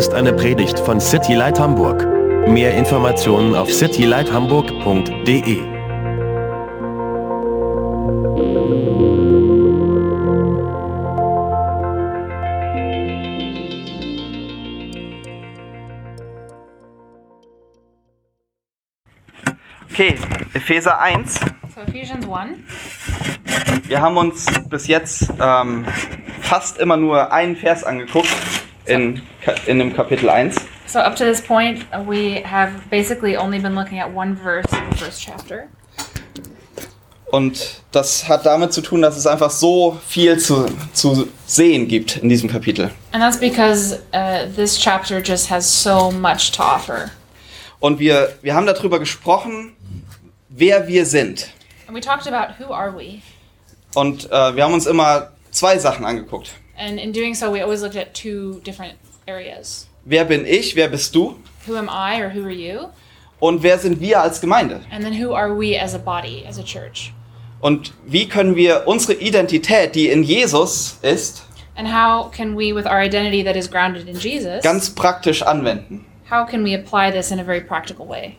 ist eine Predigt von City Light Hamburg. Mehr Informationen auf citylighthamburg.de. Okay, Epheser 1. So Ephesians 1. Wir haben uns bis jetzt ähm, fast immer nur einen Vers angeguckt in, in dem Kapitel 1. So up to this point, uh, we have basically only been looking at one verse in the first chapter. Und das hat damit zu tun, dass es einfach so viel zu, zu sehen gibt in diesem Kapitel. And that's because uh, this chapter just has so much to offer. Und wir, wir haben darüber gesprochen, wer wir sind. And we talked about who are we? Und äh, wir haben uns immer zwei Sachen angeguckt. And in doing so, we always looked at two different areas. Wer bin ich, wer bist du? Who am I or who are you? Und wer sind wir als Gemeinde? And then who are we as a body, as a church? Und wie können wir unsere Identität, die in Jesus ist, And how can we, with our identity that is grounded in Jesus, ganz praktisch anwenden? how can we apply this in a very practical way?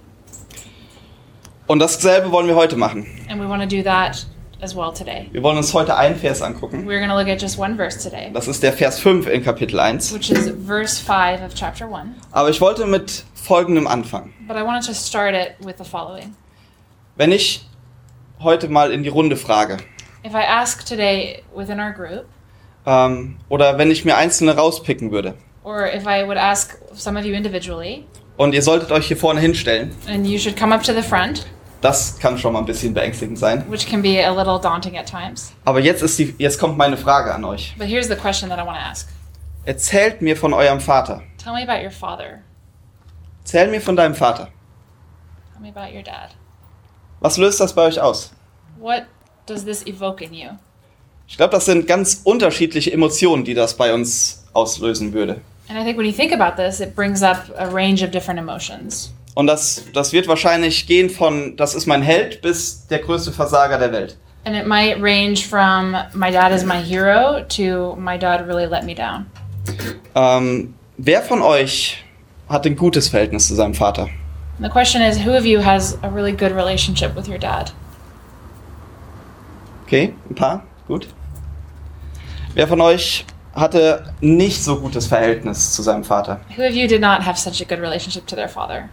Und dasselbe wollen wir heute machen. And we want to do that as well today. Wir wollen uns heute einen Vers angucken. We're going to look at just one verse today, Das ist der Vers 5 in Kapitel 1. which is verse 5 of chapter 1. Aber ich wollte mit folgendem anfangen. But I wanted to start it with the following. Wenn ich heute mal in die Runde frage, If I ask today within our group, ähm, oder wenn ich mir einzelne rauspicken würde, or if I would ask some of you individually, und ihr solltet euch hier vorne hinstellen, and you should come up to the front, das kann schon mal ein bisschen beängstigend sein. which can be a little daunting at times. Aber jetzt, ist die, jetzt kommt meine Frage an euch. But here's the question that I want to ask Erzählt mir von eurem Vater. Tell me about your father. Erzähl mir von deinem Vater. Tell me about your dad. Was löst das bei euch aus? What does this evoke in you? Ich glaube, das sind ganz unterschiedliche Emotionen, die das bei uns auslösen würde. And I think when you think about this, it brings up a range of different emotions. Und das, das wird wahrscheinlich gehen von, das ist mein Held, bis der größte Versager der Welt. And it might range from my dad is my hero to my dad really let me down. Ähm, wer von euch hat ein gutes Verhältnis zu seinem Vater? And the question is who of you has a really good relationship with your dad? Okay, ein paar, gut. Wer von euch hatte nicht so gutes Verhältnis zu seinem Vater? Who of you did not have such a good relationship to their father?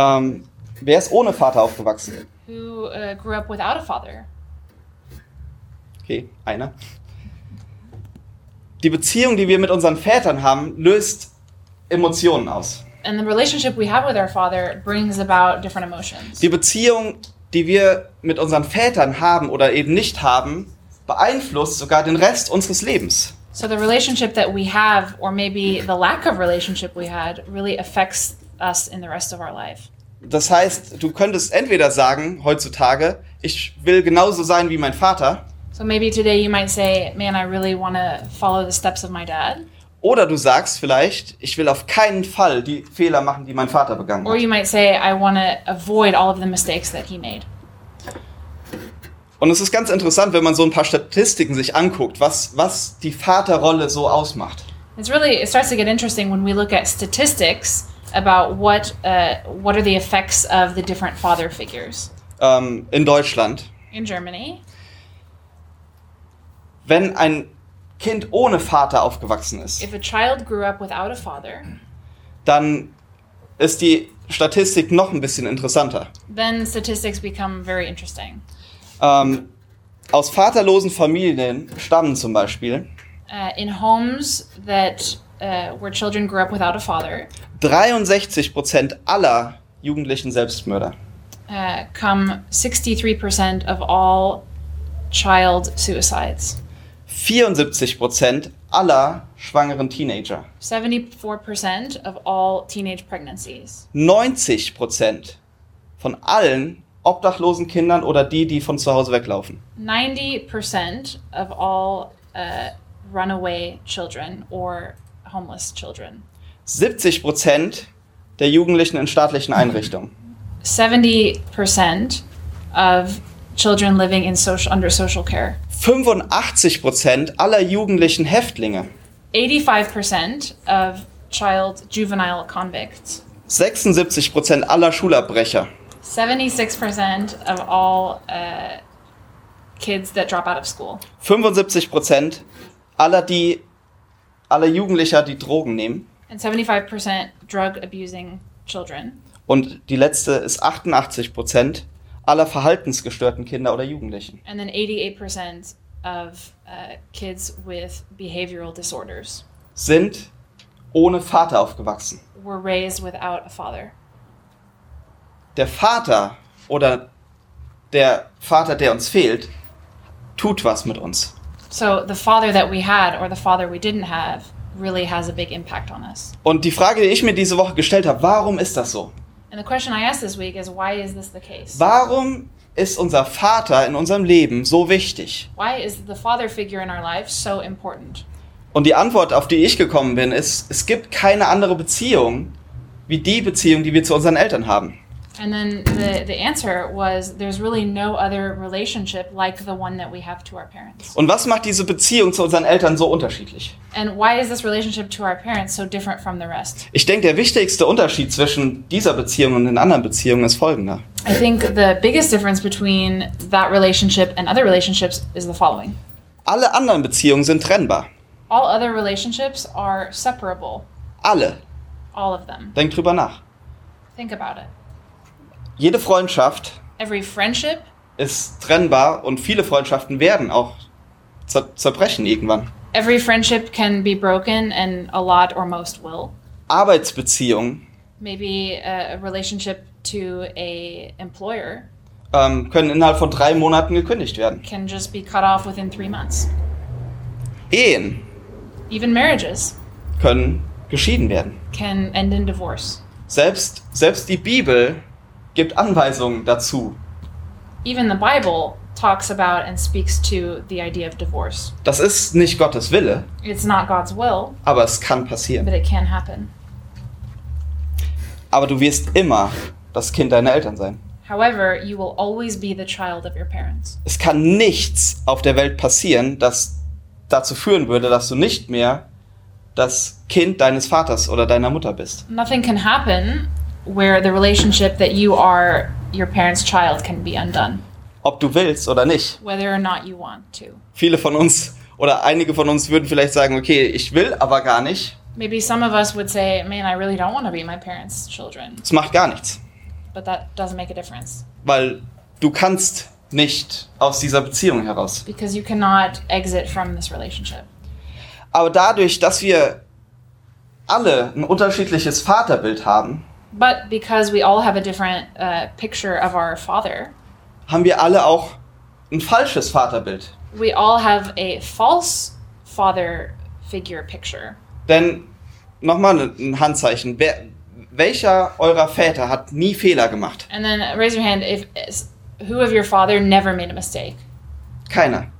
Ähm, wer ist ohne Vater aufgewachsen? Who uh, grew up without a father? Okay, einer. Die Beziehung, die wir mit unseren Vätern haben, löst Emotionen aus. And the relationship we have with our father brings about different emotions. Die Beziehung, die wir mit unseren Vätern haben oder eben nicht haben, beeinflusst sogar den Rest unseres Lebens. So the relationship that we have, or maybe the lack of relationship we had, really affects us in the rest of our life. Das heißt, du könntest entweder sagen heutzutage, ich will genauso sein wie mein Vater, So maybe today you might say, man, I really want to follow the steps of my dad. oder du sagst vielleicht, ich will auf keinen Fall die Fehler machen, die mein Vater begangen Or hat. you might say, I want to avoid all of the mistakes that he made. Und es ist ganz interessant, wenn man so ein paar Statistiken sich anguckt, was, was die Vaterrolle so ausmacht. It's really, it starts to get interesting when we look at statistics about what, uh, what are the effects of the different father figures. Ähm, in Deutschland, In Germany, wenn ein Kind ohne Vater aufgewachsen ist, if a child grew up without a father, dann ist die Statistik noch ein bisschen interessanter. then statistics become very interesting. Ähm, aus vaterlosen Familien stammen zum Beispiel Uh, in homes that uh, where children grew up without a father, 63% aller jugendlichen Selbstmörder. uh, come 63% of all child suicides, 74% aller schwangeren Teenager. 74% of all teenage pregnancies, 90% von allen obdachlosen Kindern oder die, die von zu Hause weglaufen. 90% of all uh, runaway children or homeless children, 70% der Jugendlichen in staatlichen Einrichtungen. 70% of children living in social, under social care, 85% aller jugendlichen Häftlinge. 85% of child juvenile convicts, 76% aller Schulabbrecher, 76% of all uh, kids that drop out of school, 75% aller, die, aller Jugendlicher, die Drogen nehmen. And 75% drug abusing children. Und die letzte ist 88% aller verhaltensgestörten Kinder oder Jugendlichen. And then 88% of uh, kids with behavioral disorders Sind ohne Vater aufgewachsen. were raised without a father. Der Vater oder der Vater, der uns fehlt, tut was mit uns. So the father that we had or the father we didn't have really has a big impact on us. Und die Frage, die ich mir diese Woche gestellt habe, warum ist das so? And the question I asked this week is why is this the case? Warum ist unser Vater in unserem Leben so wichtig? Why is the father figure in our life so important? Und die Antwort, auf die ich gekommen bin, ist, es gibt keine andere Beziehung wie die Beziehung, die wir zu unseren Eltern haben. And then the, the answer was there's really no other relationship like the one that we have to our parents. Und was macht diese Beziehung zu unseren Eltern so unterschiedlich? And why is this relationship to our parents so different from the rest? Ich denke, der wichtigste Unterschied zwischen dieser Beziehung und den anderen Beziehungen ist folgender. I think the biggest difference between that relationship and other relationships is the following. Alle anderen Beziehungen sind trennbar. All other relationships are separable, Alle. all of them. Denk drüber nach. Think about it. Jede Freundschaft Every friendship ist trennbar und viele Freundschaften werden auch zer zerbrechen irgendwann. Every friendship can be broken, and a lot or most will. Arbeitsbeziehungen Maybe a, a relationship to a employer ähm, können innerhalb von drei Monaten gekündigt werden. can just be cut off within three months. Ehen Even marriages können geschieden werden. can end in divorce. Selbst, selbst die Bibel gibt Anweisungen dazu. Even the Bible talks about and speaks to the idea of divorce. Das ist nicht Gottes Wille, It's not God's will, aber es kann passieren. but it can happen. Aber du wirst immer das Kind deiner Eltern sein. However, you will always be the child of your parents. Es kann nichts auf der Welt passieren, das dazu führen würde, dass du nicht mehr das Kind deines Vaters oder deiner Mutter bist. Nothing can happen where the relationship that you are your parents' child can be undone, Ob du willst oder nicht. whether or not you want to. Viele von uns oder einige von uns würden vielleicht sagen, okay, ich will aber gar nicht. Maybe some of us would say, man, I really don't want to be my parents' children, Es macht gar nichts. but that doesn't make a difference Weil du kannst nicht aus dieser Beziehung heraus. because you cannot exit from this relationship. Aber dadurch, dass wir alle ein unterschiedliches Vaterbild haben, But because we all have a different uh, picture of our father, haben wir alle auch ein falsches Vaterbild. we all have a false father figure picture. Denn nochmal ein Handzeichen. Wer, welcher eurer Väter hat nie Fehler gemacht? And then raise your hand if who of your father never made a mistake. Keiner.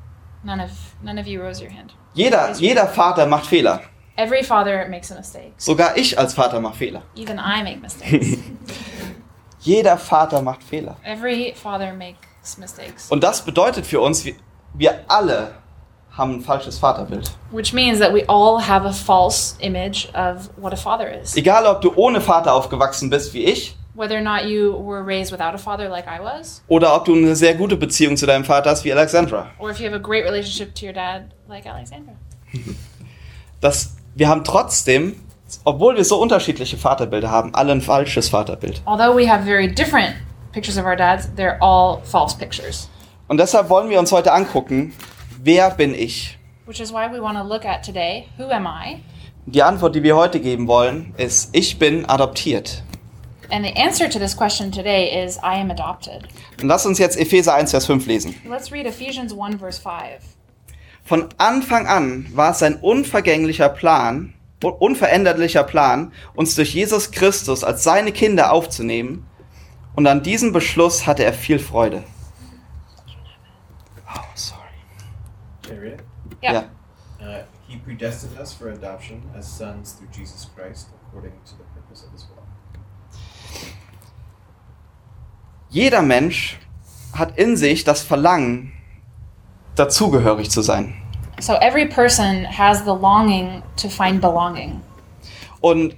None of none of you rose your hand. Jeder, jeder Vater macht Fehler. Every father makes a mistake. Sogar ich als Vater mache Fehler. Even I make mistakes. Jeder Vater macht Fehler. Every father makes mistakes. Und das bedeutet für uns, wir, wir alle haben ein falsches Vaterbild. Which means that we all have a false image of what a father is. Egal, ob du ohne Vater aufgewachsen bist wie ich Whether or not you were raised without a father like I was, oder ob du eine sehr gute Beziehung zu deinem Vater hast wie Alexandra. or if you have a great relationship to your dad like Alexandra. Das, wir haben trotzdem, obwohl wir so unterschiedliche Vaterbilder haben, alle ein falsches Vaterbild. Although we have very different pictures of our dads, they're all false pictures. Und deshalb wollen wir uns heute angucken, wer bin ich? Which is why we want to look at today who am I? Die Antwort, die wir heute geben wollen, ist, ich bin adoptiert. And the answer to this question today is I am adopted. Und lass uns jetzt Epheser 1, Vers 5 lesen. Let's read Ephesians 1, verse 5. Von Anfang an war es sein unvergänglicher Plan, unveränderlicher Plan, uns durch Jesus Christus als seine Kinder aufzunehmen. Und an diesem Beschluss hatte er viel Freude. Oh, sorry. Can I read it? Yeah. Uh, he predestined us for adoption as sons through Jesus Christ, according to the purpose of his will. Jeder Mensch hat in sich das Verlangen, dazugehörig zu sein. So every person has the longing to find belonging. Und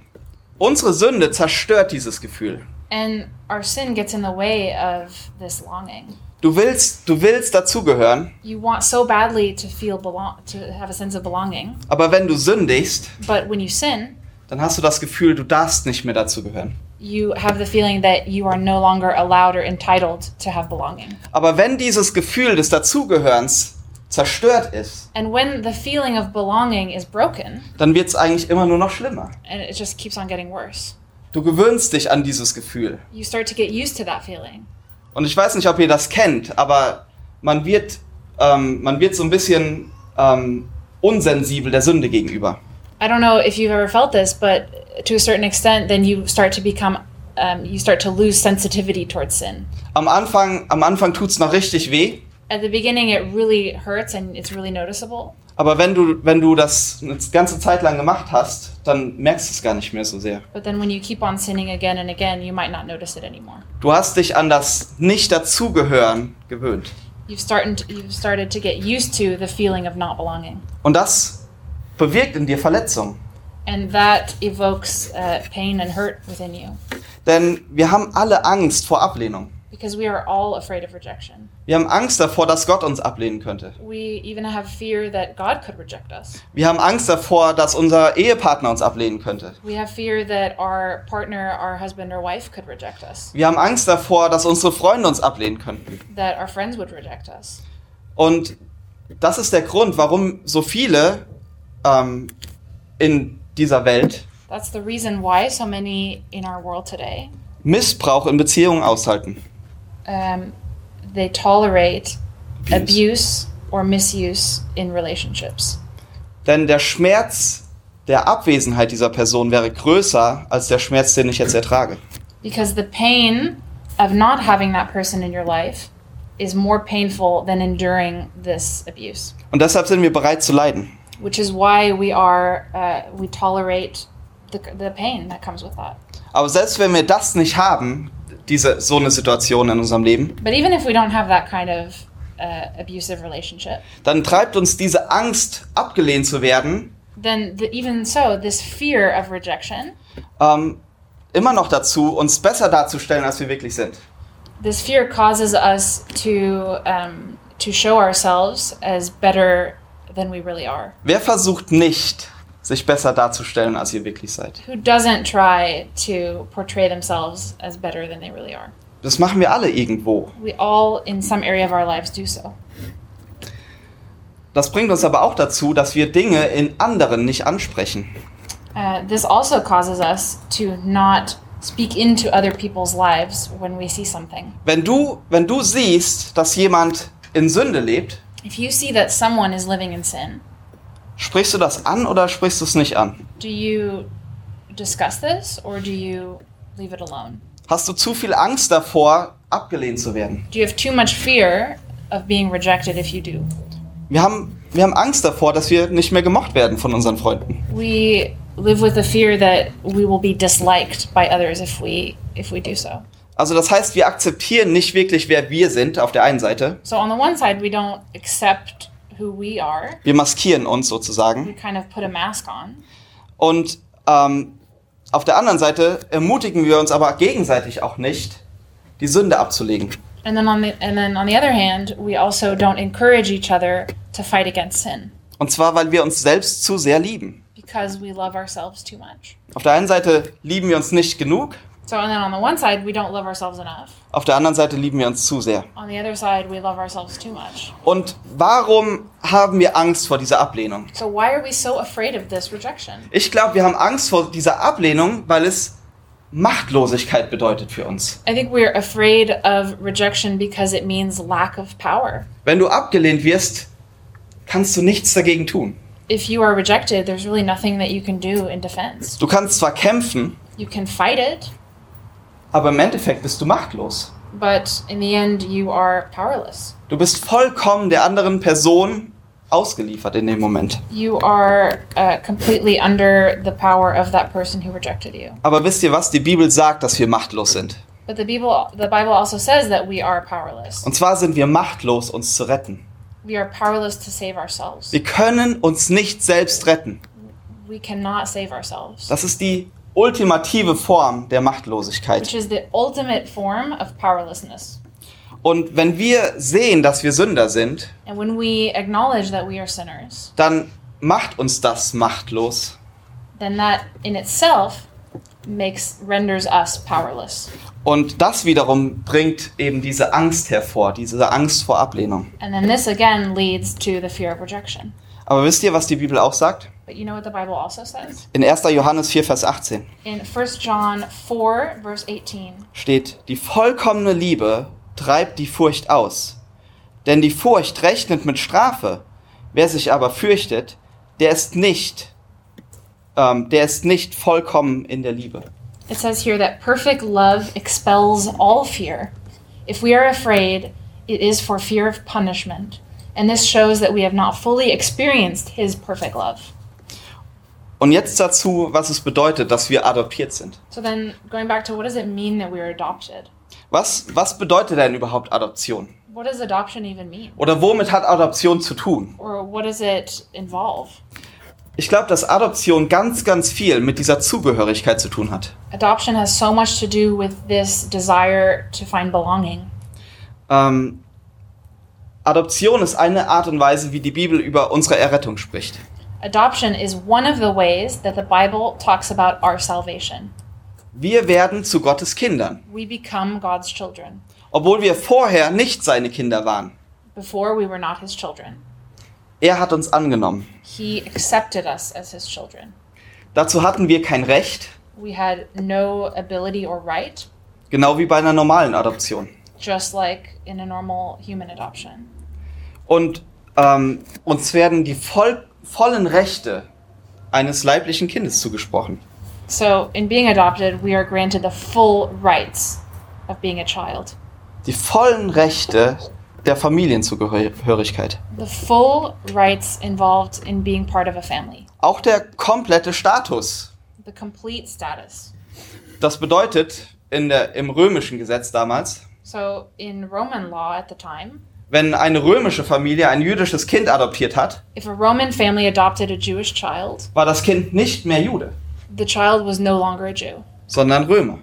unsere Sünde zerstört dieses Gefühl. And our sin gets in the way of this longing. Du willst, du willst dazugehören, You want so badly to feel belong to have a sense of belonging, aber wenn du sündigst, but when you sin, dann hast du das Gefühl, du darfst nicht mehr dazugehören. You have the feeling that you are no longer allowed or entitled to have belonging. Aber wenn dieses Gefühl des Dazugehörens zerstört ist, And when the feeling of belonging is broken, dann wird es eigentlich immer nur noch schlimmer. and it just keeps on getting worse. Du gewöhnst dich an dieses Gefühl. You start to get used to that feeling. Und ich weiß nicht, ob ihr das kennt, aber man wird, ähm, man wird so ein bisschen ähm, unsensibel der Sünde gegenüber. I don't know if you've ever felt this, but to a certain extent, then you start to become, um, you start to lose sensitivity towards sin. Am Anfang, am Anfang tut's noch richtig weh, At the beginning, it really hurts and it's really noticeable. aber wenn du, wenn du das eine ganze Zeit lang gemacht hast, dann merkst du es gar nicht mehr so sehr. But then when you keep on sinning again and again, you might not notice it anymore. Du hast dich an das Nicht-Dazugehören gewöhnt. You've started, you've started to get used to the feeling of not belonging. Und das bewirkt in dir Verletzung. And that evokes uh, pain and hurt within you Denn wir haben alle Angst vor Ablehnung. because we are all afraid of rejection. Wir haben Angst davor, dass Gott uns ablehnen könnte. We even have fear that God could reject us. Wir haben Angst davor, dass unser Ehepartner uns ablehnen könnte. We have fear that our partner, our husband or wife could reject us, Wir haben Angst davor, dass unsere Freunde uns ablehnen könnten. that our friends would reject us. Und das ist der Grund, warum so viele ähm, in dieser Welt That's the reason why so many in our world today Missbrauch in Beziehungen aushalten. um, they tolerate Abuse. abuse or misuse in relationships. Denn der Schmerz der Abwesenheit dieser Person wäre größer als der Schmerz, den ich jetzt ertrage. Because the pain of not having that person in your life is more painful than enduring this abuse, Und deshalb sind wir bereit zu leiden. Which is why we are uh, we tolerate the, the pain that comes with that. Aber selbst wenn wir das nicht haben, diese so eine Situation in unserem Leben, But even if we don't have that kind of uh, abusive relationship, dann treibt uns diese Angst, abgelehnt zu werden, then the, even so, this fear of rejection, ähm, immer noch dazu, uns besser darzustellen, als wir wirklich sind. this fear causes us to um, to show ourselves as better than we really are. Wer versucht nicht, sich besser darzustellen, als ihr wirklich seid? Who doesn't try to portray themselves as better than they really are? Das machen wir alle irgendwo. We all, in some area of our lives, do so. Das bringt uns aber auch dazu, dass wir Dinge in anderen nicht ansprechen. Uh, this also causes us to not speak into other people's lives when we see something. Wenn du, wenn du siehst, dass jemand in Sünde lebt, If you see that someone is living in sin, sprichst du das an oder sprichst du es nicht an? do you discuss this or do you leave it alone? Hast du zu viel Angst davor, abgelehnt zu werden? Do you have too much fear of being rejected if you do? Wir haben, wir haben Angst davor, dass wir nicht mehr gemocht werden von unseren Freunden. We live with the fear that we will be disliked by others if we if we do so. Also das heißt, wir akzeptieren nicht wirklich, wer wir sind auf der einen Seite. So on the one side, we don't accept who we are. Wir maskieren uns We sozusagen. kind of put a mask on. Und ähm, auf der anderen Seite ermutigen wir uns aber gegenseitig auch nicht, die Sünde abzulegen. And then on the and then on the other hand, we also don't encourage each other to fight against sin Und zwar, weil wir uns selbst zu sehr lieben. because we love ourselves too much. Auf der einen Seite lieben wir uns nicht genug, So and then on the one side, we don't love ourselves enough. auf der anderen Seite lieben wir uns zu sehr. On the other side, we love ourselves too much. Und warum haben wir Angst vor dieser Ablehnung? So why are we so afraid of this rejection? Ich glaube, wir haben Angst vor dieser Ablehnung, weil es Machtlosigkeit bedeutet für uns. I think we're afraid of rejection because it means lack of power. Wenn du abgelehnt wirst, kannst du nichts dagegen tun. If you are rejected, there's really nothing that you can do in defense. Du kannst zwar kämpfen, You can fight it, aber im Endeffekt bist du machtlos. but in the end, you are powerless. Du bist vollkommen der anderen Person ausgeliefert in dem Moment. You are uh, completely under the power of that person who rejected you. Aber wisst ihr was? Die Bibel sagt, dass wir machtlos sind. But the Bible, the Bible also says that we are powerless. Und zwar sind wir machtlos, uns zu retten. we are powerless to save ourselves. Wir können uns nicht selbst retten. We cannot save ourselves. Das ist die ultimative Form der Machtlosigkeit. Which is the ultimate form of powerlessness. Und wenn wir sehen, dass wir Sünder sind, And when we acknowledge that we are sinners, dann macht uns das machtlos. then that in itself makes renders us powerless. Und das wiederum bringt eben diese Angst hervor, diese Angst vor Ablehnung. And then this again leads to the fear of rejection. Aber wisst ihr, was die Bibel auch sagt? But you know what the Bible also says? In 1. Johannes 4, Vers 18 In 1 John 4, verse 18, steht, die vollkommene Liebe treibt die Furcht aus. Denn die Furcht rechnet mit Strafe. Wer sich aber fürchtet, der ist nicht, ähm, der ist nicht vollkommen in der Liebe. it says here that perfect love expels all fear. If we are afraid, it is for fear of punishment. And this shows that we have not fully experienced his perfect love. Und jetzt dazu, was es bedeutet, dass wir adoptiert sind. So then, going back to what does it mean that we are adopted? Was, was bedeutet denn überhaupt Adoption? What does adoption even mean? Oder womit hat Adoption zu tun? Or what does it involve? Ich glaube, dass Adoption ganz, ganz viel mit dieser Zugehörigkeit zu tun hat. Adoption has so much to do with this desire to find belonging. Ähm, Adoption ist eine Art und Weise, wie die Bibel über unsere Errettung spricht. Adoption is one of the ways that the Bible talks about our salvation. Wir werden zu Gottes Kindern, We become God's children. obwohl wir vorher nicht seine Kinder waren. Before we were not his children. Er hat uns angenommen. He accepted us as his children. Dazu hatten wir kein Recht, We had no ability or right, genau wie bei einer normalen Adoption. just like in a normal human adoption. Und ähm, uns werden die voll, vollen Rechte eines leiblichen Kindes zugesprochen. So, in being adopted, we are granted the full rights of being a child. Die vollen Rechte der Familienzugehörigkeit. The full rights involved in being part of a family. Auch der komplette Status. The complete status. Das bedeutet in der, im römischen Gesetz damals, So, in Roman law at the time, wenn eine römische Familie ein jüdisches Kind adoptiert hat, if a Roman family adopted a Jewish child, war das Kind nicht mehr Jude, the child was no longer a Jew, sondern Römer.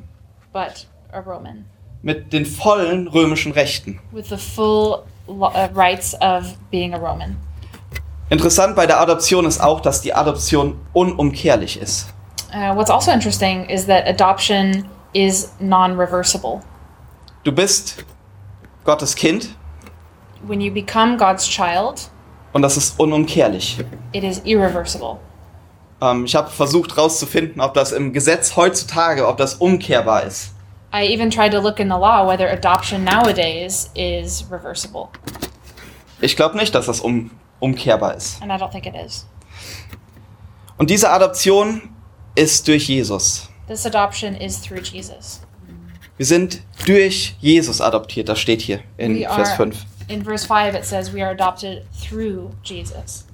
but a Roman, Mit den vollen römischen Rechten. with the full uh, rights of being a Roman. Interessant bei der Adoption ist auch, dass die Adoption unumkehrlich ist. Uh, what's also interesting is that adoption is non reversible. Du bist Gottes Kind When you become God's child, und das ist unumkehrlich. it is irreversible. Ähm, ich habe versucht herauszufinden, ob das im Gesetz heutzutage, ob das umkehrbar ist. I even tried to look in the law whether adoption nowadays is reversible, Ich glaube nicht, dass das um, umkehrbar ist. and I don't think it is. Und diese Adoption ist durch Jesus. This adoption is through Jesus. Wir sind durch Jesus adoptiert, das steht hier in We Vers are- 5. In verse 5, it says we are adopted through Jesus.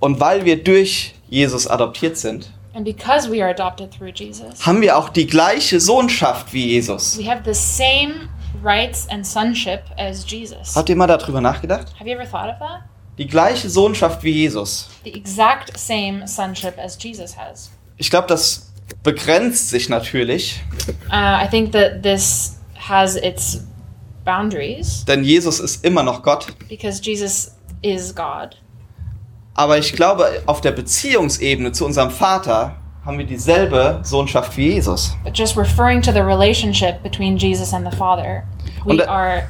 Und weil wir durch Jesus adoptiert sind, And because we are adopted through Jesus, haben wir auch die gleiche Sohnschaft wie Jesus. we have the same rights and sonship as Jesus. Habt ihr mal darüber nachgedacht? Have you ever thought of that? Die gleiche Sohnschaft wie Jesus. The exact same sonship as Jesus has. Ich glaube, das begrenzt sich natürlich, Uh, I think that this has its boundaries denn Jesus ist immer noch Gott. because Jesus is God. Aber ich glaube, auf der Beziehungsebene zu unserem Vater haben wir dieselbe Sohnschaft wie Jesus. But just referring to the relationship between Jesus and the Father, we Und da- are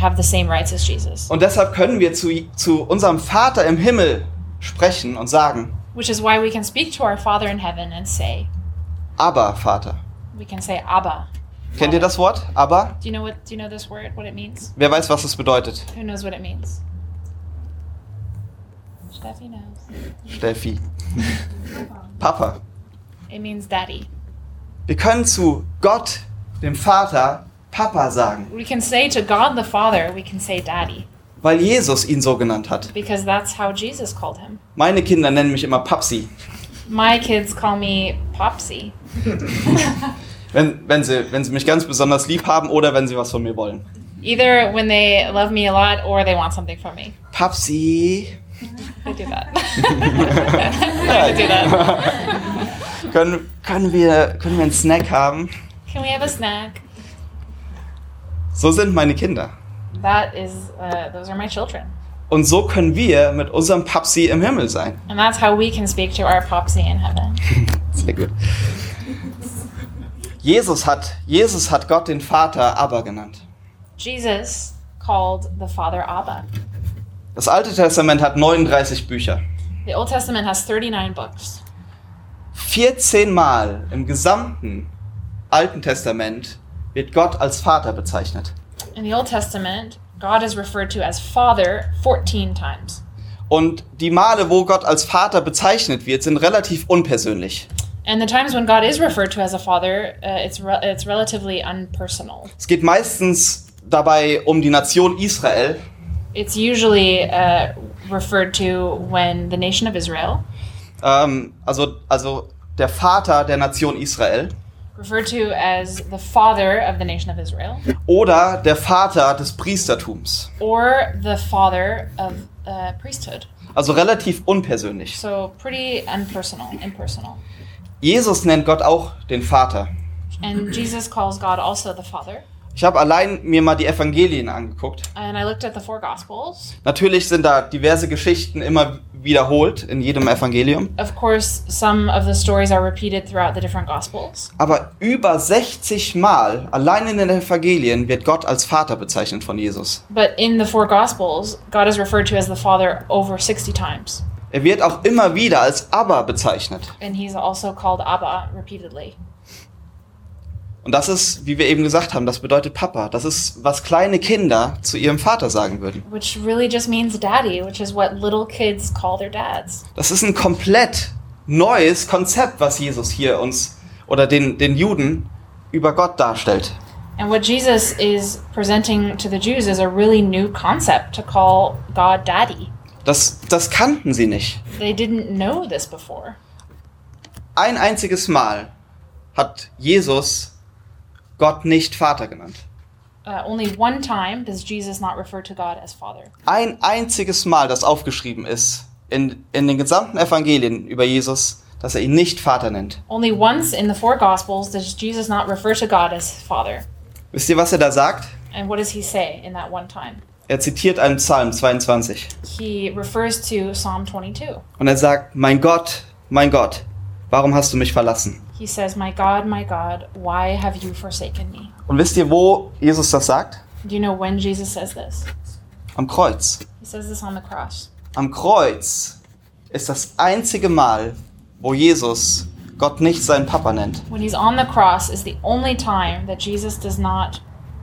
have the same rights as Jesus. Und deshalb können wir zu, zu unserem Vater im Himmel sprechen und sagen, Which is why we can speak to our Father in heaven and say, aber Vater. we can say Abba. Kennt ihr das Wort? Aber? Do you know what do you know this word what it means? Wer weiß, was es bedeutet? Who knows what it means? Steffi knows. Steffi. Papa. It means daddy. Wir können zu Gott, dem Vater, Papa sagen, We can say to God the Father, we can say daddy weil Jesus ihn so genannt hat. because that's how Jesus called him. Meine Kinder nennen mich immer Papsi, My kids call me Popsy wenn, wenn, sie, wenn sie mich ganz besonders lieb haben oder wenn sie was von mir wollen. Either when they love me a lot or they want something from me. Papsi, They do that. I do that. können, können, wir, können wir einen Snack haben? Can we have a snack? So sind meine Kinder. That is, uh, those are my children. Und so können wir mit unserem Papsi im Himmel sein. And that's how we can speak to our popsy in heaven. Sehr gut. Jesus hat, Jesus hat Gott den Vater Abba genannt. Jesus called the Father Abba. Das Alte Testament hat 39 Bücher. The Old Testament has 39 books. 14 Mal im gesamten Alten Testament wird Gott als Vater bezeichnet. In the Old Testament, God is referred to as Father 14 times. Und die Male, wo Gott als Vater bezeichnet wird, sind relativ unpersönlich. And the times when God is referred to as a father, uh, it's, re- it's relatively unpersonal. Es geht meistens dabei um die Nation Israel. It's usually uh, referred to when the nation of Israel, Ähm, also, also der Vater der Nation Israel. referred to as the father of the nation of Israel, Oder der Vater des Priestertums. or the father of uh, priesthood. Also relativ unpersönlich. So pretty unpersonal, impersonal. Jesus nennt Gott auch den Vater. And Jesus calls God also the Father. Ich habe allein mir mal die Evangelien angeguckt. And I looked at the four Gospels. Natürlich sind da diverse Geschichten immer wiederholt in jedem Evangelium. Of course, some of the stories are repeated throughout the different Gospels. Aber über 60 Mal allein in den Evangelien wird Gott als Vater bezeichnet von Jesus. But in the four Gospels, God is referred to as the Father over 60 times. Er wird auch immer wieder als Abba bezeichnet. And he's also called Abba repeatedly. Und das ist, wie wir eben gesagt haben, das bedeutet Papa. Das ist, was kleine Kinder zu ihrem Vater sagen würden. Which really just means daddy, which is what little kids call their dads. Das ist ein komplett neues Konzept, was Jesus hier uns oder den, den Juden über Gott darstellt. And what Jesus is presenting to the Jews is a really new concept to call God daddy. Das, das kannten sie nicht. They didn't know this before. Ein einziges Mal hat Jesus Gott nicht Vater genannt. Uh, only one time does Jesus not refer to God as Father. Ein einziges Mal, das aufgeschrieben ist in, in den gesamten Evangelien über Jesus, dass er ihn nicht Vater nennt. Only once in the four Gospels does Jesus not refer to God as Father. Wisst ihr, was er da sagt? And what does he say in that one time? Er zitiert einen Psalm 22 He refers to Psalm 22. und er sagt, mein Gott, mein Gott, warum hast du mich verlassen? He says, My God, my God, why have you forsaken me? Und wisst ihr, wo Jesus das sagt? Do you know when Jesus says this? Am Kreuz. He says this on the cross. Am Kreuz ist das einzige Mal, wo Jesus Gott nicht seinen Papa nennt. When he's on the cross is the only time that Jesus does not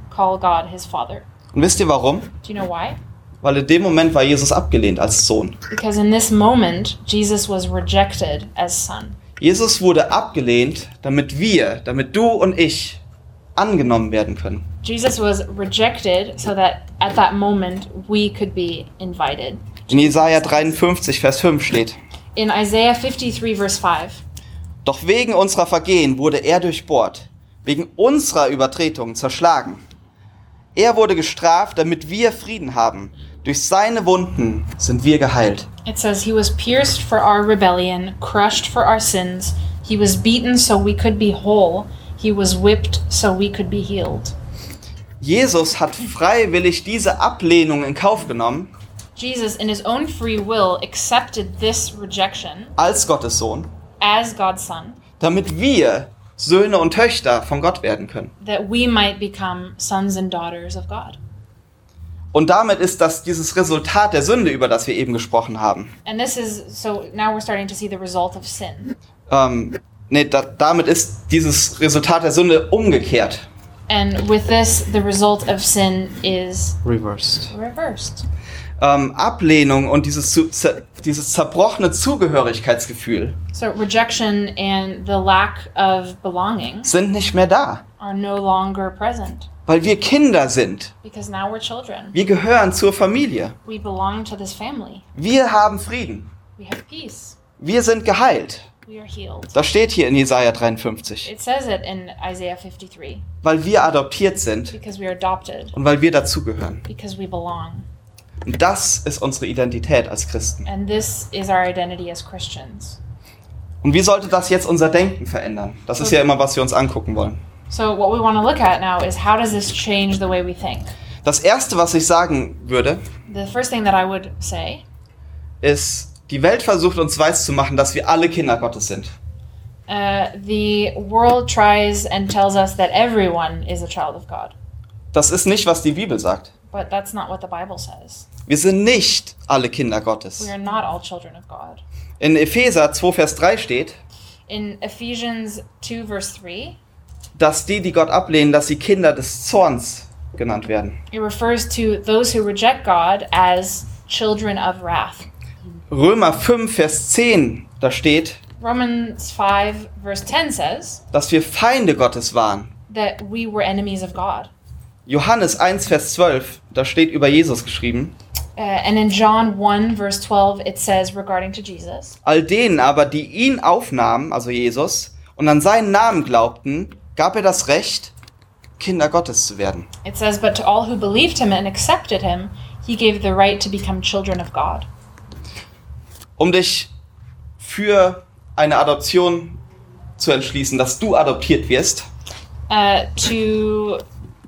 call God his Father. Und wisst ihr warum? Do you know why? Weil in dem Moment war Jesus abgelehnt als Sohn. Because in this moment, Jesus was rejected as son. Jesus wurde abgelehnt, damit wir, damit du und ich angenommen werden können. Jesus was rejected so that at that moment we could be invited. In Jesaja 53, Vers 5 steht: In Isaiah 53, verse 5, Doch wegen unserer Vergehen wurde er durchbohrt, wegen unserer Übertretungen zerschlagen. Er wurde gestraft, damit wir Frieden haben. Durch seine Wunden sind wir geheilt. it says, He was pierced for our rebellion, crushed for our sins. He was beaten so we could be whole. He was whipped so we could be healed. Jesus hat freiwillig diese Ablehnung in Kauf genommen Jesus, in his own free will, accepted this rejection als Gottes Sohn, as God's Son, damit wir Söhne und Töchter von Gott werden können. that we might become sons and daughters of God. Und damit ist das dieses Resultat der Sünde, über das wir eben gesprochen haben. And this is so now we're starting to see the result of sin. Ähm, nee, da, damit ist dieses Resultat der Sünde umgekehrt. And with this, the result of sin is Reversed. reversed. Ähm, Ablehnung und dieses, dieses zerbrochene Zugehörigkeitsgefühl So rejection and the lack of belonging sind nicht mehr da, are no longer present weil wir Kinder sind. because now we're children. Wir gehören zur Familie. We belong to this family. Wir haben Frieden. We have peace. Wir sind geheilt. We are healed. Das steht hier in Jesaja 53. It says it in Isaiah 53 Weil wir adoptiert sind because we are adopted, und weil wir dazugehören. because we belong. Und das ist unsere Identität als Christen. And this is our identity as Christians. Und wie sollte das jetzt unser Denken verändern? Das ist ja immer, was wir uns angucken wollen. So, what we want to look at now is how does this change the way we think? Das Erste, was ich sagen würde, The first thing that I would say ist, die Welt versucht uns weiszumachen, dass wir alle Kinder Gottes sind. uh, the world tries and tells us that everyone is a child of God, Das ist nicht, was die Bibel sagt. but that's not what the Bible says. Wir sind nicht alle Kinder Gottes. We are not all children of God. In Epheser 2, Vers 3 steht, In Ephesians 2, verse 3, dass die, die Gott ablehnen, dass sie Kinder des Zorns genannt werden. it refers to those who reject God as children of wrath. Römer 5, Vers 10, da steht, Romans 5, verse 10 says dass wir Feinde Gottes waren. that we were enemies of God. Johannes 1, Vers 12, da steht über Jesus geschrieben, Uh, and in John 1, verse 12, it says regarding to Jesus, all denen aber, die ihn aufnahmen, also Jesus, und an seinen Namen glaubten, gab er das Recht, Kinder Gottes zu werden. it says, But to all who believed him and accepted him, he gave the right to become children of God. Um dich für eine Adoption zu entschließen, dass du adoptiert wirst, Uh, to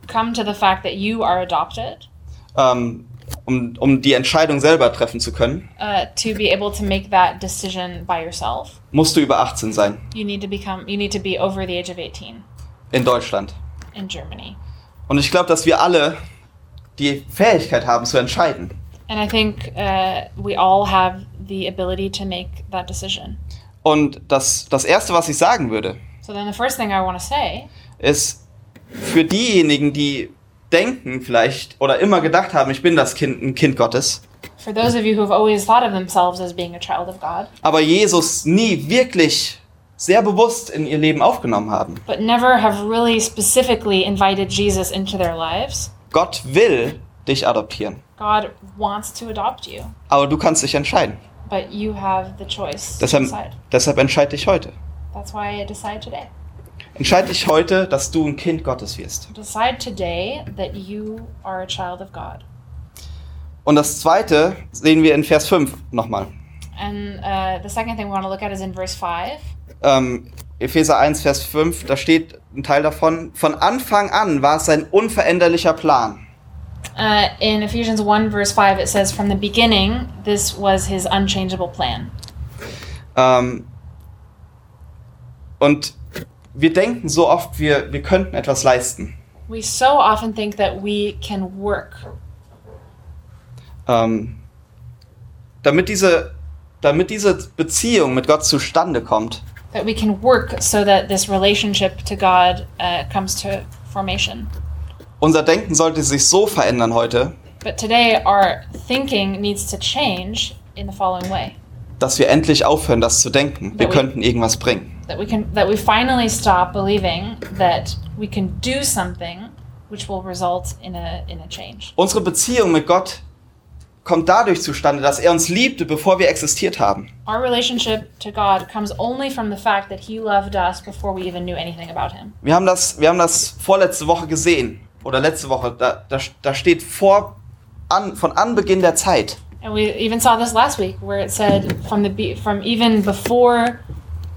come to the fact that you are adopted, ähm, um, um die Entscheidung selber treffen zu können, uh, to be able to make that decision by yourself, musst du über 18 sein you need to become, you need to be over the age of 18 in Deutschland. in Germany. Und ich glaube, dass wir alle die Fähigkeit haben zu entscheiden. And I think uh, we all have the ability to make that decision. Und das, das Erste, was ich sagen würde, So then the first thing I want to say ist für diejenigen, die denken vielleicht oder immer gedacht haben, ich bin das Kind, ein Kind Gottes, For those of you who've always thought of themselves as being a child of God, aber Jesus nie wirklich sehr bewusst in ihr Leben aufgenommen haben. but never have really specifically invited Jesus into their lives, Gott will dich adoptieren, God wants to adopt you, aber du kannst dich entscheiden. but you have the choice to Deshalb, decide. deshalb entscheide dich heute. That's why I decide today. Entscheide dich heute, dass du ein Kind Gottes wirst. Decide today that you are a child of God. Und das Zweite sehen wir in Vers 5 nochmal. And uh, the second thing we want to look at is in verse 5. Ähm, Epheser 1, Vers 5, da steht ein Teil davon, von Anfang an war es sein unveränderlicher Plan. Uh, in Ephesians 1, verse 5, it says, From the beginning, this was his unchangeable plan. Ähm, und wir denken so oft, wir, wir könnten etwas leisten. We so often think that we can work Ähm, damit, diese, damit diese Beziehung mit Gott zustande kommt, that we can work so that this relationship to God uh, comes to formation. unser Denken sollte sich so verändern heute, But today, our thinking needs to change in the following way: dass wir endlich aufhören, das zu denken. Wir Ja, könnten irgendwas bringen. that we can, that we finally stop believing that we can do something which will result in a in a change. Unsere Beziehung mit Gott kommt dadurch zustande, dass er uns liebte, bevor wir existiert haben. Our relationship to God comes only from the fact that He loved us before we even knew anything about Him. Wir haben das, wir haben das vorletzte Woche gesehen. Oder letzte Woche. Da, da, da steht vor, an, von Anbeginn der Zeit. And we even saw this last week, where it said from the be- from even before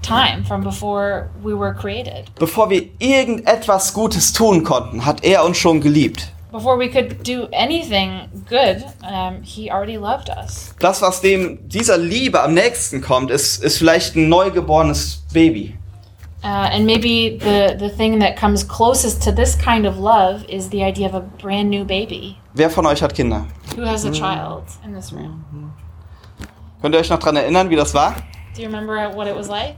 time, from before we were created, Bevor wir irgendetwas Gutes tun konnten, hat er uns schon geliebt. before we could do anything good, um, He already loved us. Das, was dem dieser Liebe am nächsten kommt, ist, ist vielleicht ein neugeborenes Baby. Uh, and maybe the the thing that comes closest to this kind of love is the idea of a brand new baby. Wer von euch hat Kinder? Who has a child in this room? Könnt ihr euch noch daran erinnern, wie das war? Do you remember what it was like?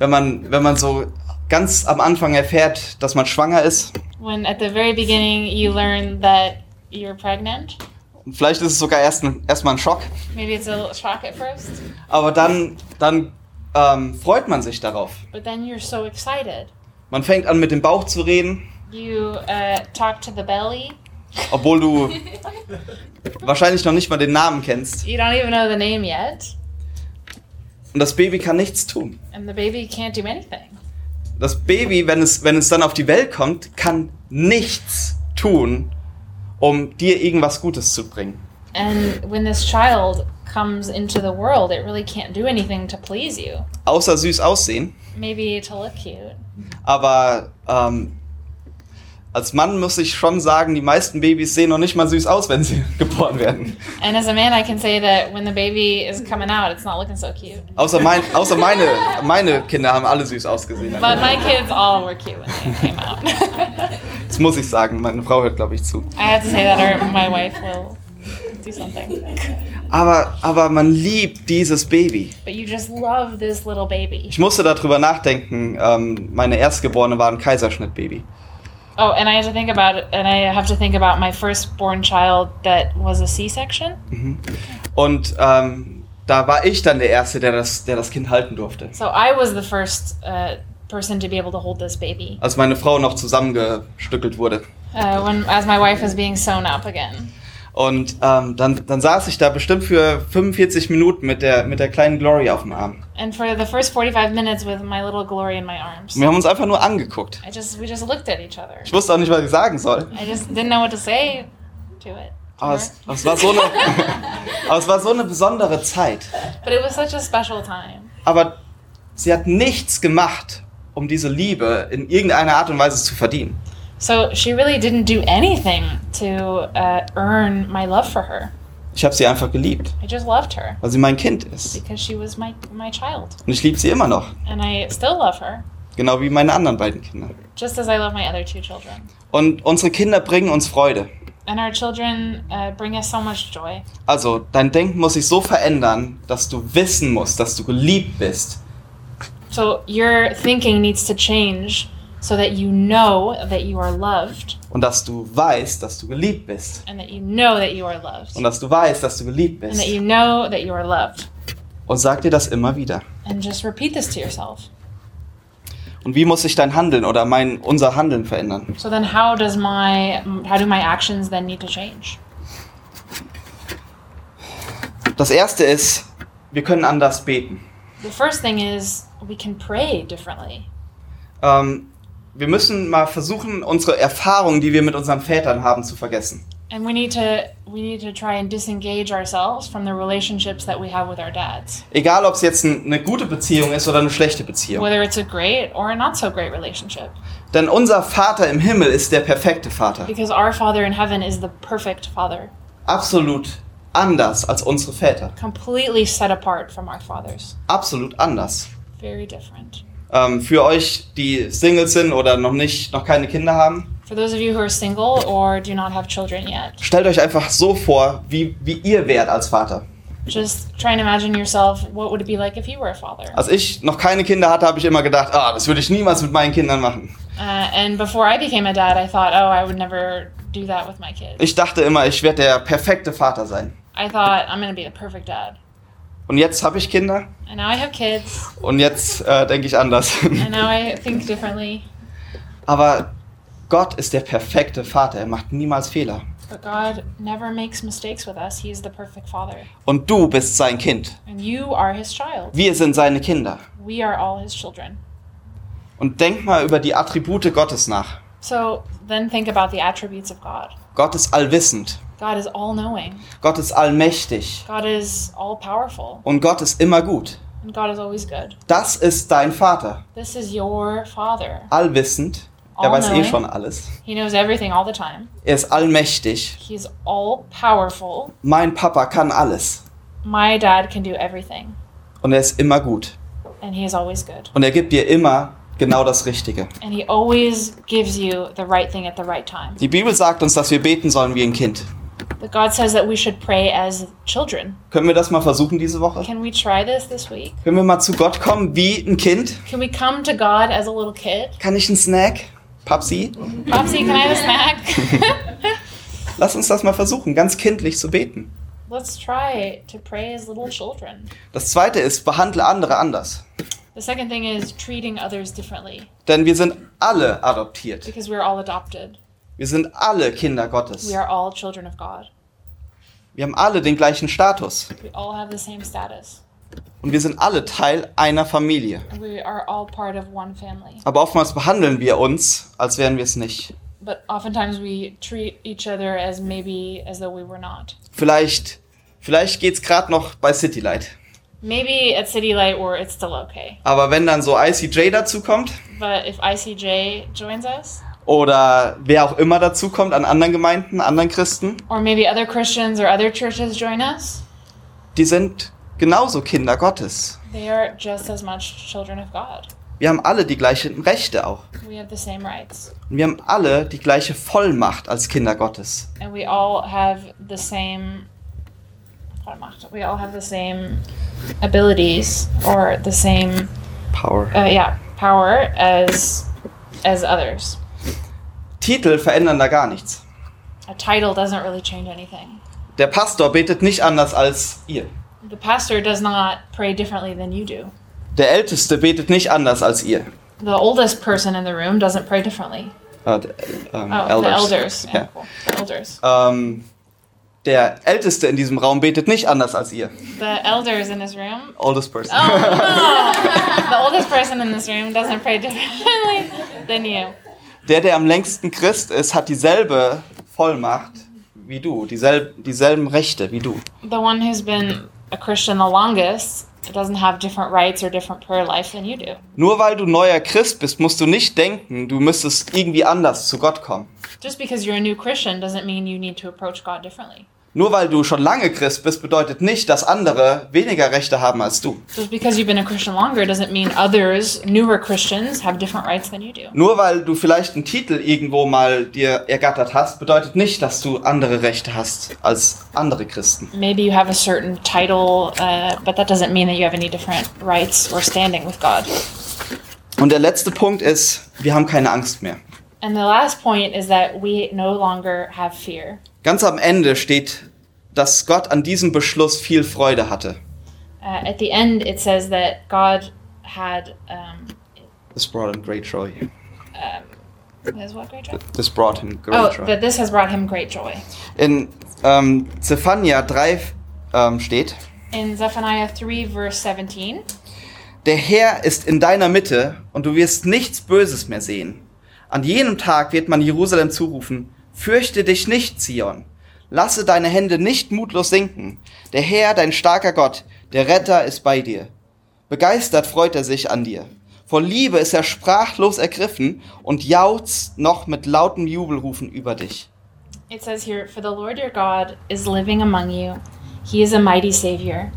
Wenn man, wenn man so ganz am Anfang erfährt, dass man schwanger ist. When at the very beginning you learn that you're pregnant. Und vielleicht ist es sogar erst ein, erstmal ein Schock. Maybe it's a little shock at first, Aber dann, dann ähm, freut man sich darauf. but then you're so excited. Man fängt an mit dem Bauch zu reden, You uh, talk to the belly. Obwohl du wahrscheinlich noch nicht mal den Namen kennst. You don't even know the name yet. Und das Baby kann nichts tun. and the baby can't do anything. Das Baby, wenn es, wenn es dann auf die Welt kommt, kann nichts tun, um dir irgendwas Gutes zu bringen. And when this child comes into the world, it really can't do anything to please you. Außer süß aussehen. Maybe to look cute. Aber ähm, als Mann muss ich schon sagen, die meisten Babys sehen noch nicht mal süß aus, wenn sie geboren werden. And as a man, I can say that when the baby is coming out, it's not looking so cute. Außer, mein, außer meine, meine Kinder haben alle süß ausgesehen. But my kids all were cute when they came out. Das muss ich sagen, meine Frau hört, glaube ich, zu. I have to say that, or my wife will do something. Aber, aber man liebt dieses Baby. But you just love this little baby. Ich musste darüber nachdenken, ähm, meine Erstgeborene war ein Kaiserschnittbaby. Oh, and I have to think about it, and I have to think about my firstborn child that was a C-section. Und ähm, da war ich dann der Erste, der das, der das Kind halten durfte. So I was the first uh, person to be able to hold this baby Als meine Frau noch zusammengestückelt wurde. uh, when, as my wife was being sewn up again. Und ähm, dann, dann saß ich da bestimmt für 45 Minuten mit der, mit der kleinen Glory auf dem Arm. And for the first 45 minutes with my little Glory in my arms, wir haben uns einfach nur angeguckt. I just we just looked at each other. Ich wusste auch nicht, was ich sagen soll. I just didn't know what to say to it. to Aber es, aber es, war, so eine, aber es war so eine besondere Zeit. But it was such a special time. Aber sie hat nichts gemacht, um diese Liebe in irgendeiner Art und Weise zu verdienen. So she really didn't do anything to uh, earn my love for her. Ich habe sie einfach geliebt, I just loved her weil sie mein Kind ist. because she was my my child, Und ich liebe sie immer noch. and I still love her, Genau wie meine anderen beiden Kinder. just as I love my other two children. Und unsere Kinder bringen uns Freude. And our children uh, bring us so much joy. Also, dein Denken muss sich so verändern, dass du wissen musst, dass du geliebt bist. So your thinking needs to change so that you know that you are loved Und dass du weißt, dass du geliebt bist. and that you know that you are loved Und dass du weißt, dass du geliebt bist. and that you know that you are loved. Und sag dir das immer wieder. And just repeat this to yourself. Und wie muss sich dein Handeln oder mein, unser Handeln verändern? So then how does my how do my actions then need to change? Das erste ist, wir können anders beten. The first thing is we can pray differently. Ähm, wir müssen mal versuchen, unsere Erfahrungen, die wir mit unseren Vätern haben, zu vergessen. And we need to we need to try and disengage ourselves from the relationships that we have with our dads. Egal, ob es jetzt ein, eine gute Beziehung ist oder eine schlechte Beziehung. Whether it's a great or a not so great relationship. Denn unser Vater im Himmel ist der perfekte Vater. Because our Father in heaven is the perfect Father, Absolut anders als unsere Väter. completely set apart from our fathers. Absolut anders. Very different. Ähm, für euch, die Single sind oder noch nicht, noch keine Kinder haben, For those of you who are single or do not have children yet, stellt euch einfach so vor, wie, wie ihr wärt als Vater. just try and imagine yourself what would it be like if you were a father. Als ich noch keine Kinder hatte, habe ich immer gedacht, ah, das würde ich niemals mit meinen Kindern machen. Uh, and before I became a dad, I thought, oh, I would never do that with my kids. Ich dachte immer, ich werde der perfekte Vater sein. I thought I'm going to be the perfect dad. Und jetzt habe ich Kinder And now I have kids, und jetzt äh, denke ich anders. and now I think differently. Aber Gott ist der perfekte Vater. Er macht niemals Fehler. But God never makes mistakes with us. He is the perfect father. Und du bist sein Kind. And you are his child. Wir sind seine Kinder. We are all his children. Und denk mal über die Attribute Gottes nach. So then think about the attributes of God. Gott ist allwissend. God is all knowing, Gott ist allmächtig. God is all powerful, Und Gott ist immer gut. and God is always good. Das ist dein Vater. This is your father. Allwissend. Er weiß eh schon alles. He knows everything all the time. Er ist allmächtig. He's all powerful. Mein Papa kann alles. My dad can do everything, Und er ist immer gut. and he is always good. Und er gibt dir immer genau das Richtige. Right. Die Bibel sagt uns, dass wir beten sollen wie ein Kind. But God says that we should pray as children. Können wir das mal versuchen diese Woche? Can we try this this week? Können wir mal zu Gott kommen wie ein Kind? Can we come to God as a little kid? Kann ich einen Snack? Papsi? Popsy, can I have a snack? Lass uns das mal versuchen, ganz kindlich zu beten. Let's try to pray as little children. Das zweite ist, behandle andere anders. The second thing is treating others differently Denn wir sind alle adoptiert. because we're all adopted. Wir sind alle Kinder Gottes. We are all children of God. Wir haben alle den gleichen Status. We all have the same status. Und wir sind alle Teil einer Familie. We are all part of one family. Aber oftmals behandeln wir uns, als wären wir es nicht. But oftentimes we treat each other as maybe as though we were not. Vielleicht, vielleicht geht's gerade noch bei Citylight. Maybe at City Light or it's still okay. Aber wenn dann so ICJ dazukommt But if ICJ joins us, oder wer auch immer dazukommt an anderen Gemeinden, anderen Christen, or maybe other Christians or other churches join us, die sind genauso Kinder Gottes. they are just as much children of God. Wir haben alle die gleichen Rechte auch. We have the same rights. Und wir haben alle die gleiche Vollmacht als Kinder Gottes. And we all have the same Vollmacht. we all have the same abilities or the same Power. uh, yeah, power as as others. Titel verändern da gar nichts. A title doesn't really change anything. Der Pastor betet nicht anders als ihr. The pastor does not pray differently than you do. Der Älteste betet nicht anders als ihr. The oldest person in the room doesn't pray differently. Äh, d- ähm, Oh, the elders. Yeah, Ja. cool. The elders. Ähm, der Älteste in diesem Raum betet nicht anders als ihr. The elders in this room. Oldest person. Oh no! the oldest person in this room doesn't pray differently than you. Der, der am längsten Christ ist, hat dieselbe Vollmacht wie du, dieselb, dieselben Rechte wie du. The one who's been a Christian the longest doesn't have different rights or different prayer life than you do. Nur weil du neuer Christ bist, musst du nicht denken, du müsstest irgendwie anders zu Gott kommen. Just because you're a new Christian doesn't mean you need to approach God differently. Nur weil du schon lange Christ bist, bedeutet nicht, dass andere weniger Rechte haben als du. Just because you've been a Christian longer doesn't mean others, newer Christians, have different rights than you do. Nur weil du vielleicht einen Titel irgendwo mal dir ergattert hast, bedeutet nicht, dass du andere Rechte hast als andere Christen. Maybe you have a certain title, uh, but that doesn't mean that you have any different rights or standing with God. Und der letzte Punkt ist, wir haben keine Angst mehr. And the last point is that we no longer have fear. Ganz am Ende steht, dass Gott an diesem Beschluss viel Freude hatte. Uh, at the end, it says that God had um, This brought him great joy. has what great joy? This brought him great Oh, joy. that this has brought him great joy. In ähm, Zephania 3 ähm, steht, In Zephaniah 3, verse 17, Der Herr ist in deiner Mitte und du wirst nichts Böses mehr sehen. An jenem Tag wird man Jerusalem zurufen, fürchte dich nicht, Zion. Lasse deine Hände nicht mutlos sinken. Der Herr, dein starker Gott, der Retter ist bei dir. Begeistert freut er sich an dir. Vor Liebe ist er sprachlos ergriffen und jauchzt noch mit lautem Jubelrufen über dich. it says here, For the Lord your God is living among you. He is a mighty Savior.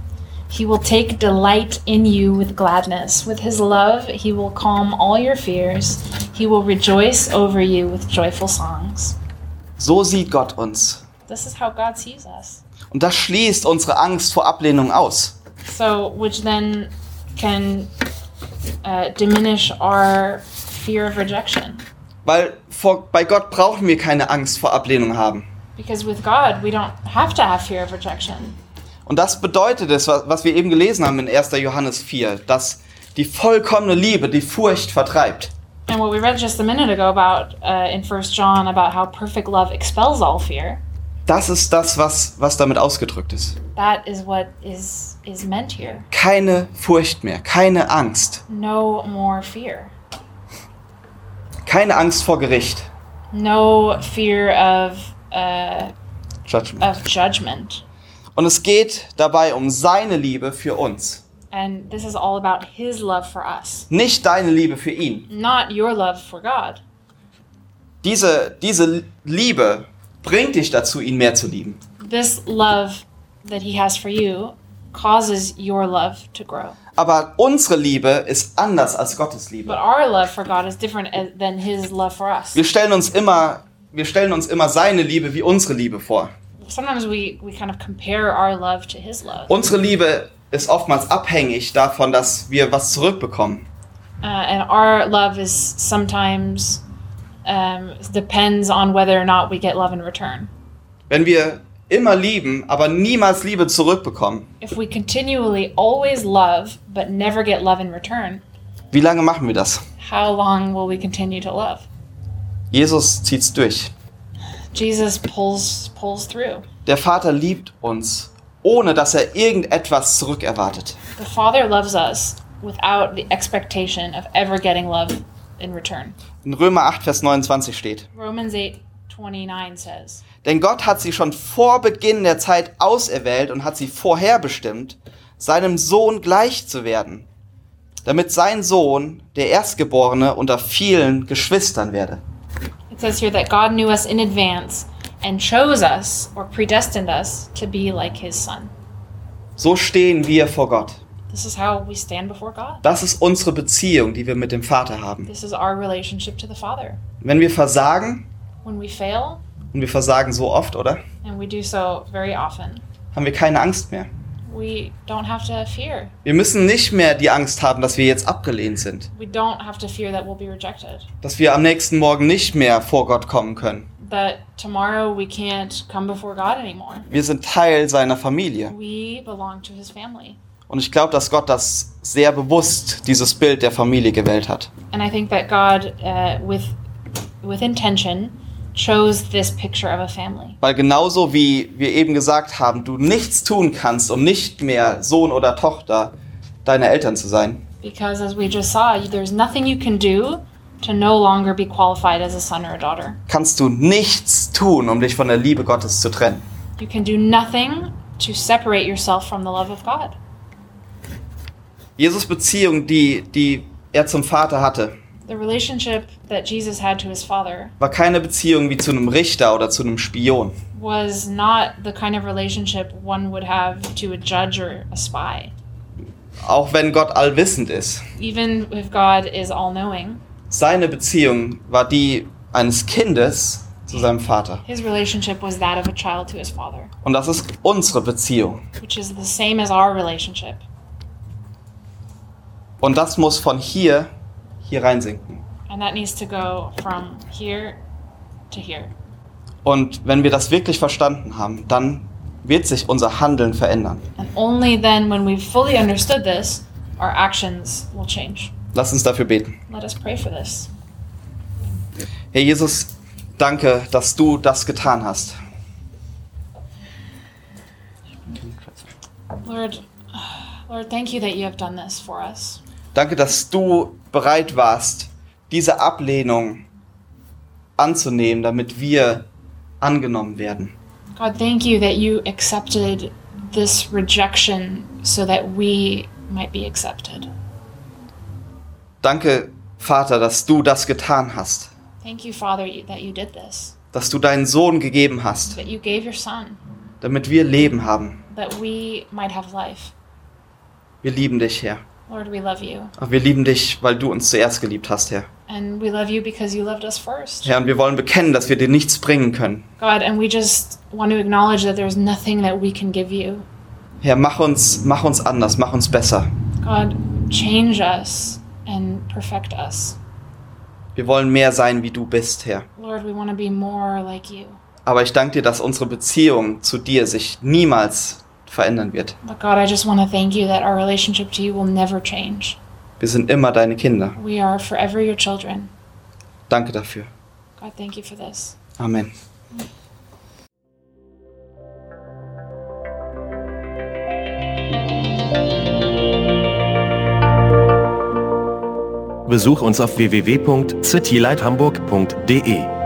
He will take delight in you with gladness. With his love, he will calm all your fears. He will rejoice over you with joyful songs. So sieht Gott uns. This is how God sees us. Und das schließt unsere Angst vor Ablehnung aus. So, which then can uh, diminish our fear of rejection. Weil vor, bei Gott brauchen wir keine Angst vor Ablehnung haben. Because with God, we don't have to have fear of rejection. Und das bedeutet es, was wir eben gelesen haben in 1. Johannes 4, dass die vollkommene Liebe die Furcht vertreibt. And what we read just a minute ago about uh, in First John about how perfect love expels all fear. Das ist das, was, was damit ausgedrückt ist. That is what is is meant here. Keine Furcht mehr, keine Angst. No more fear. Keine Angst vor Gericht. No fear of uh, Judgment. of judgment. Und es geht dabei um seine Liebe für uns. And this is all about His love for us, Nicht deine Liebe für ihn. not your love for God. Diese, diese Liebe bringt dich dazu, ihn mehr zu lieben. This love that He has for you causes your love to grow. Aber unsere Liebe ist anders als Gottes But Liebe. our love for God is different as- than His love for us. Wir stellen uns immer, wir stellen uns immer seine Liebe wie unsere Liebe vor. Sometimes we, we kind of compare our love to His love. Unsere Liebe ist oftmals abhängig davon, dass wir was zurückbekommen. Uh, and our love is sometimes um, depends on whether or not we get love in return. Wenn wir immer lieben, aber niemals Liebe zurückbekommen, If we continually always love but never get love in return, wie lange machen wir das? how long will we continue to love? Jesus zieht's durch. Jesus pulls pulls through. Der Vater liebt uns, ohne dass er irgendetwas zurückerwartet. The Father loves us without the expectation of ever getting love in return. In Römer 8, Vers 29 steht. Romans 8:29 says, Denn Gott hat sie schon vor Beginn der Zeit auserwählt und hat sie vorherbestimmt, seinem Sohn gleich zu werden, damit sein Sohn, der Erstgeborene, unter vielen Geschwistern werde. It says here that God knew us in advance and chose us or predestined us to be like his son. So stehen wir vor Gott. This is how we stand before God. Das ist unsere Beziehung, die wir mit dem Vater haben. This is our relationship to the Father. Wenn wir versagen, When we fail, und wir versagen so oft, oder? and we do so very often, Haben wir keine Angst mehr. We don't have to fear. Wir müssen nicht mehr die Angst haben, dass wir jetzt abgelehnt sind. We don't have to fear that we'll be rejected. Dass wir am nächsten Morgen nicht mehr vor Gott kommen können. That tomorrow we can't come before God anymore. Wir sind Teil seiner Familie. We belong to his family. Und ich glaube, dass Gott das sehr bewusst, dieses Bild der Familie gewählt hat. And I think that God, uh, with with intention, chose this picture of a family. Weil genauso wie wir eben gesagt haben, du nichts tun kannst, um nicht mehr Sohn oder Tochter deiner Eltern zu sein, Because as we just saw, there's nothing you can do to no longer be qualified as a son or a daughter. kannst du nichts tun, um dich von der Liebe Gottes zu trennen. You can do nothing to separate yourself from the love of God. Jesus Beziehung, die, die er zum Vater hatte, The relationship that Jesus had to his father war keine Beziehung wie zu einem Richter oder zu einem Spion. was not the kind of relationship one would have to a judge or a spy. Auch wenn Gott allwissend ist. Even if God is all knowing, Seine Beziehung war die eines Kindes zu seinem Vater. his relationship was that of a child to his father, Und das ist unsere Beziehung. which is the same as our relationship. Und das muss von hier hier reinsinken. And that needs to go from here to here. Und wenn wir das wirklich verstanden haben, dann wird sich unser Handeln verändern. And only then, when we've fully understood this, our actions will change. Lass uns dafür beten. Let us pray for this. Herr Jesus, danke, dass du das getan hast. Lord, Lord, thank you that you have done this for us. Danke, dass du bereit warst, diese Ablehnung anzunehmen, damit wir angenommen werden. God, thank you that you accepted this rejection so that we might be accepted. Danke, Vater, dass du das getan hast, Thank you, Father, that you did this, dass du deinen Sohn gegeben hast, that you gave your Son, damit wir Leben haben. that we might have life. Wir lieben dich, Herr. Lord, we love you. Aber wir lieben dich, weil du uns zuerst geliebt hast, Herr. And we love you because you loved us first. Herr, und wir wollen bekennen, dass wir dir nichts bringen können. God, and we just want to acknowledge that there's nothing that we can give you. Herr, mach uns, mach uns anders, mach uns besser. God, change us and perfect us. Wir wollen mehr sein, wie du bist, Herr. Lord, we want to be more like you. Aber ich danke dir, dass unsere Beziehung zu dir sich niemals verändern wird. But God, I just want to thank you that our relationship to you will never change. Wir sind immer deine Kinder. We are forever your children. Danke dafür. God, thank you for this. Amen. Besuch uns auf www.citylighthamburg.de.